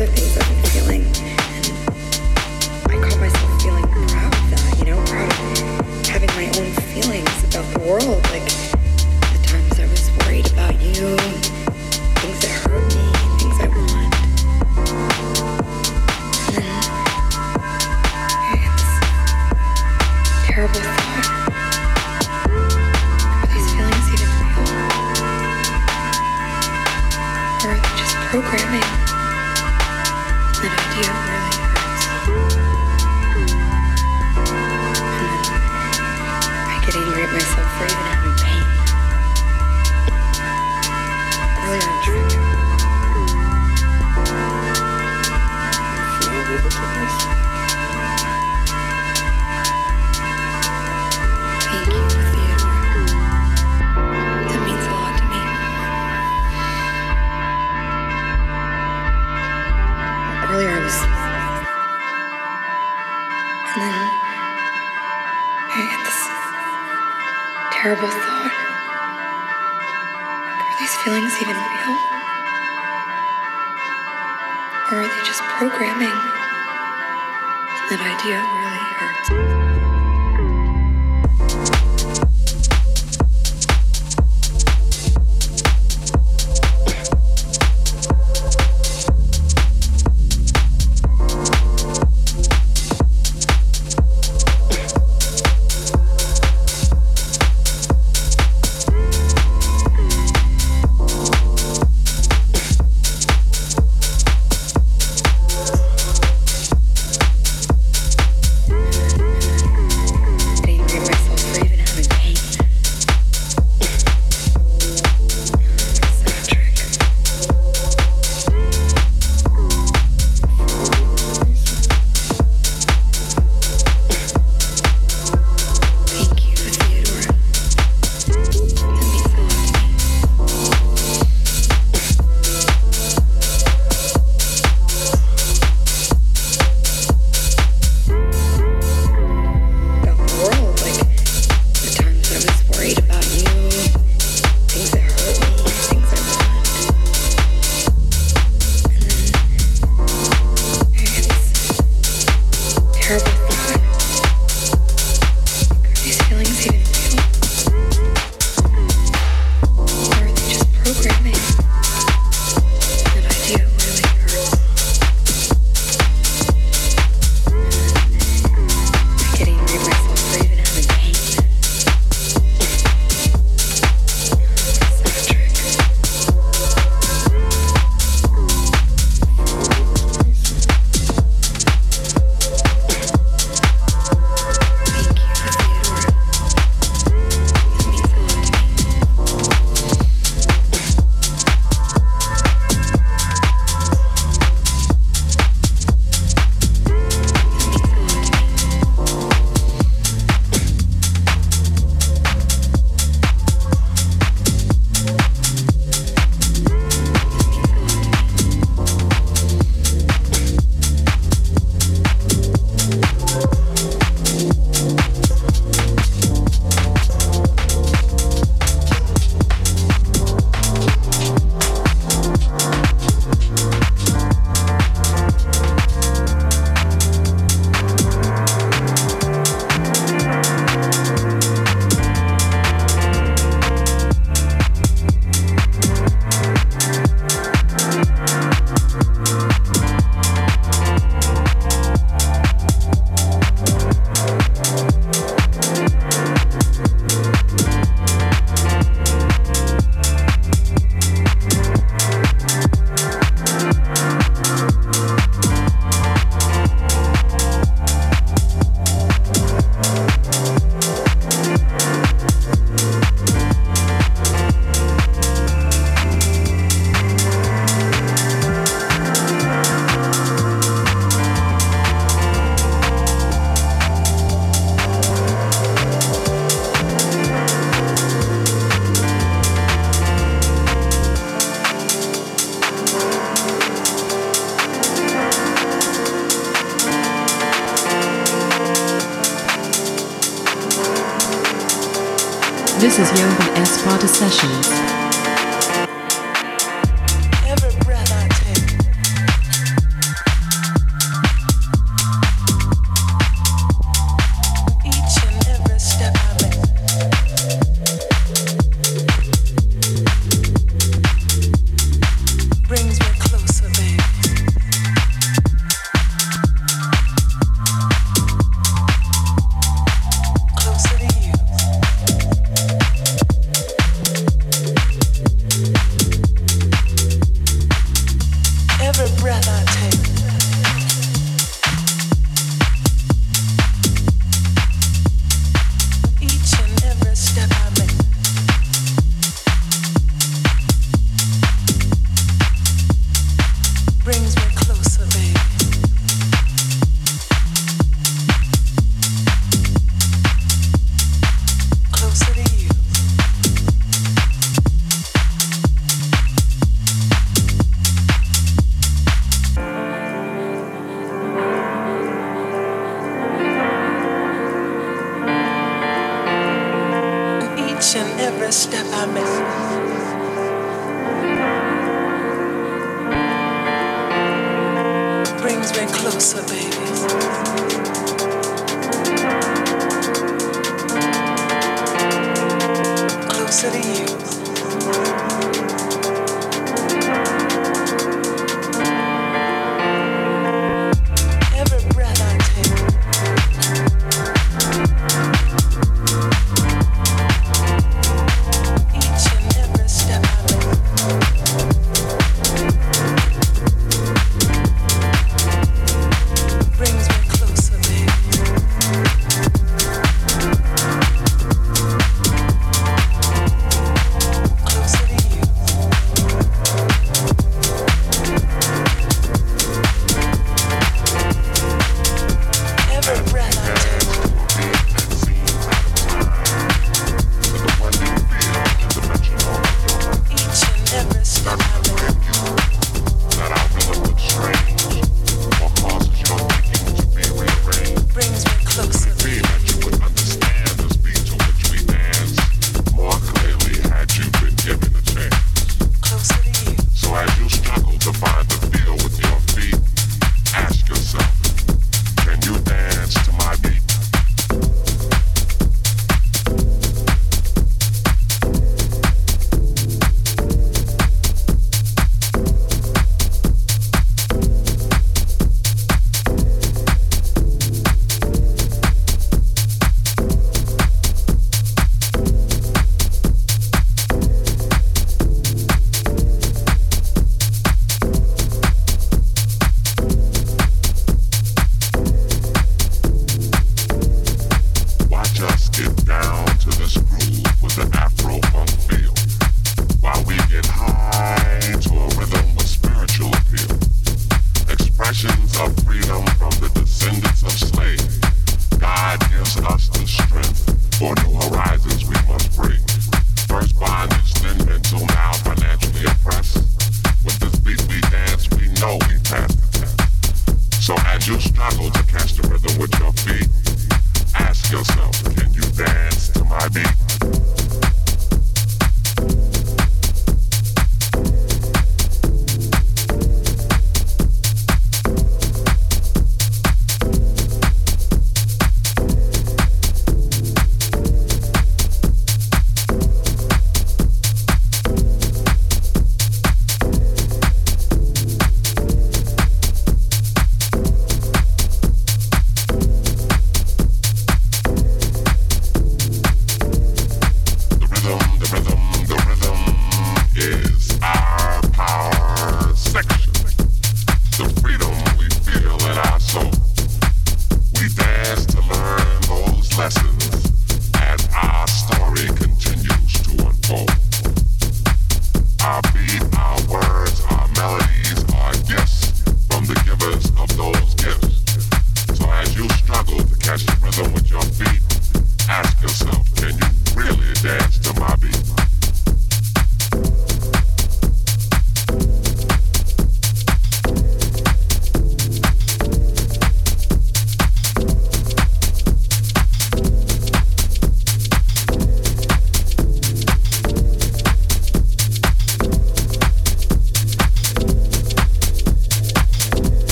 other things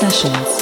Sessions.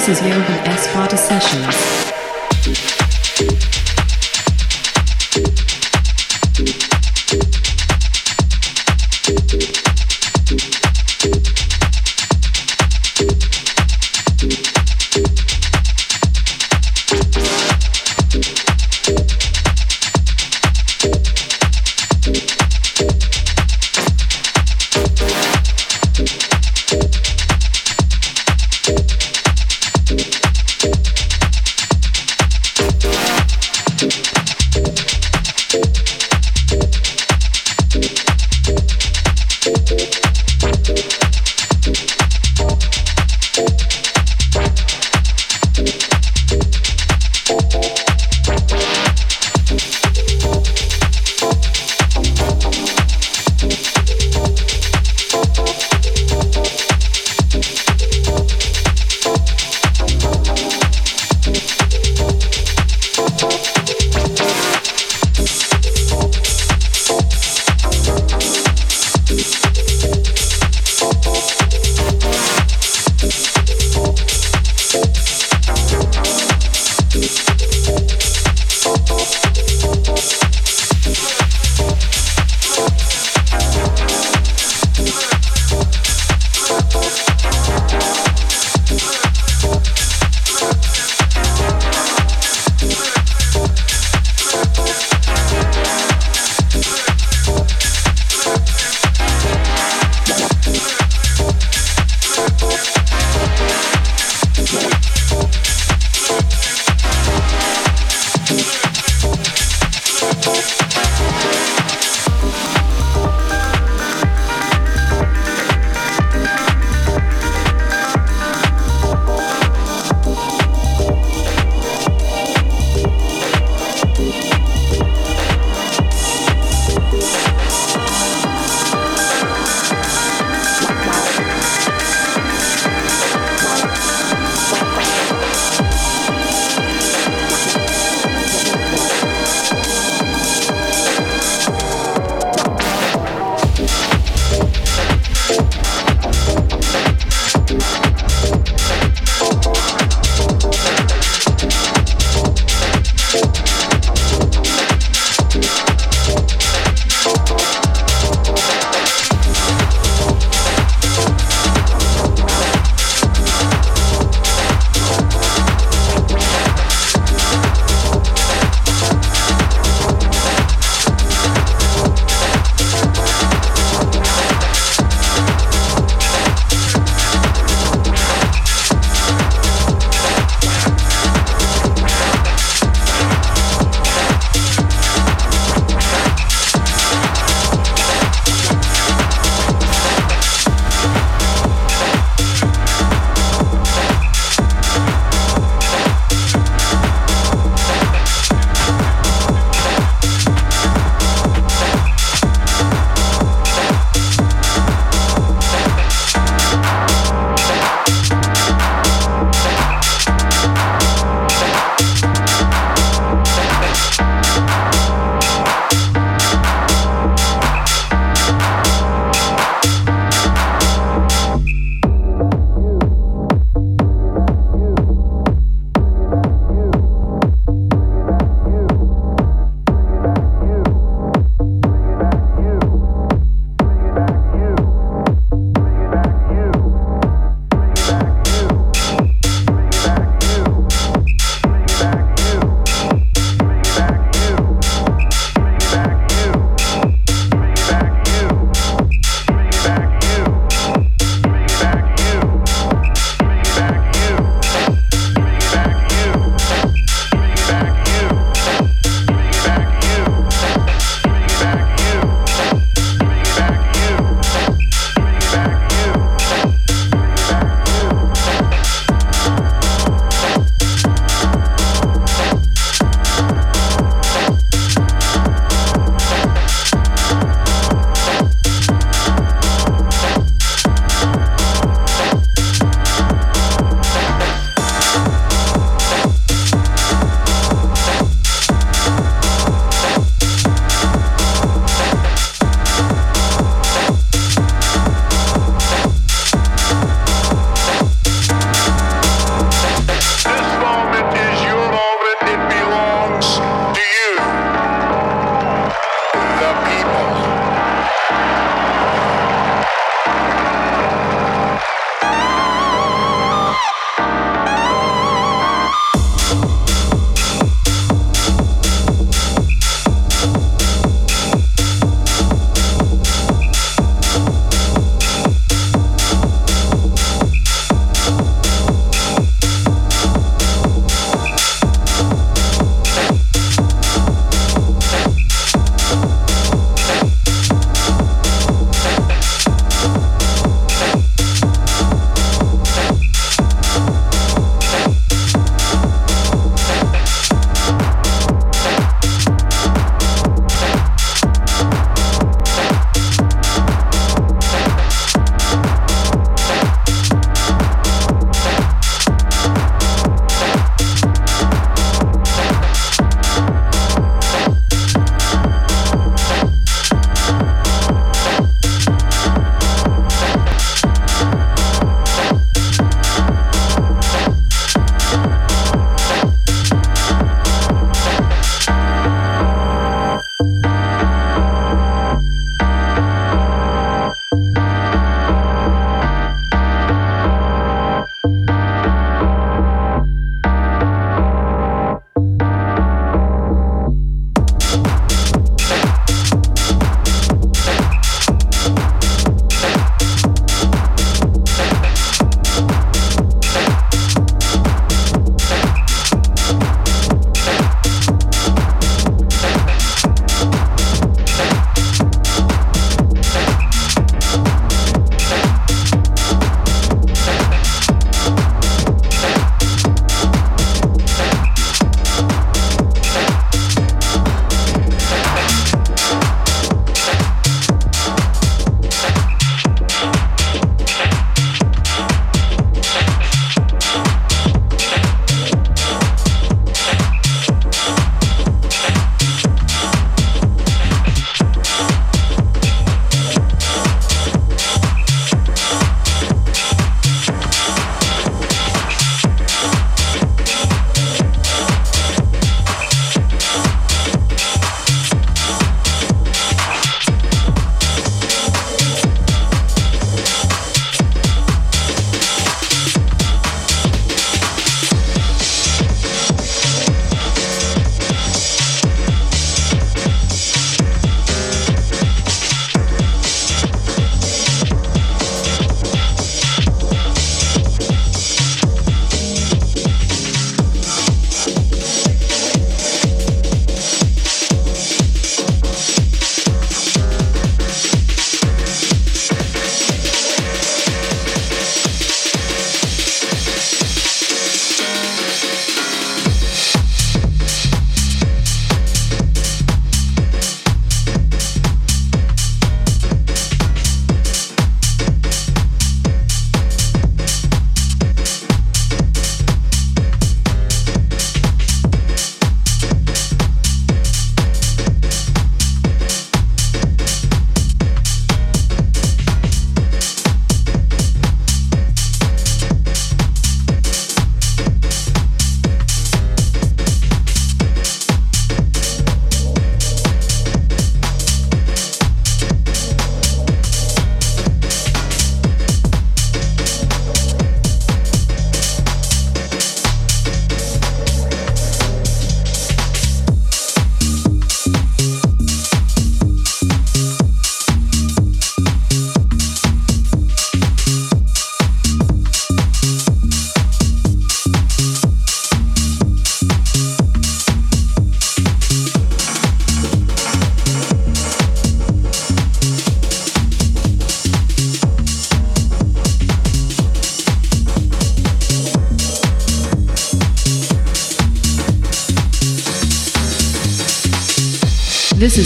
This is Johan S. Sparta Sessions.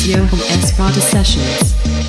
Yo from S. Prada Sessions.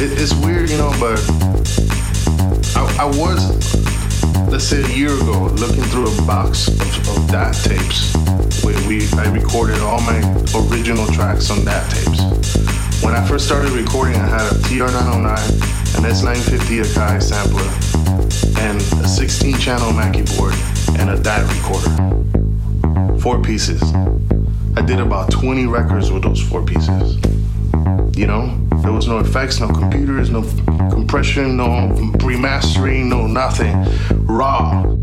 it, it's weird, you know, but I, I was, let's say a year ago, looking through a box of, of DAT tapes. Where we I recorded all my original tracks on DAT tapes when I first started recording, I had a TR909, an S950 Akai sampler, and a 16 channel Mackie board, and a DAT recorder. Four pieces. I did about 20 records with those four pieces. You know? There was no effects, no computers, no compression, no remastering, no nothing. Raw.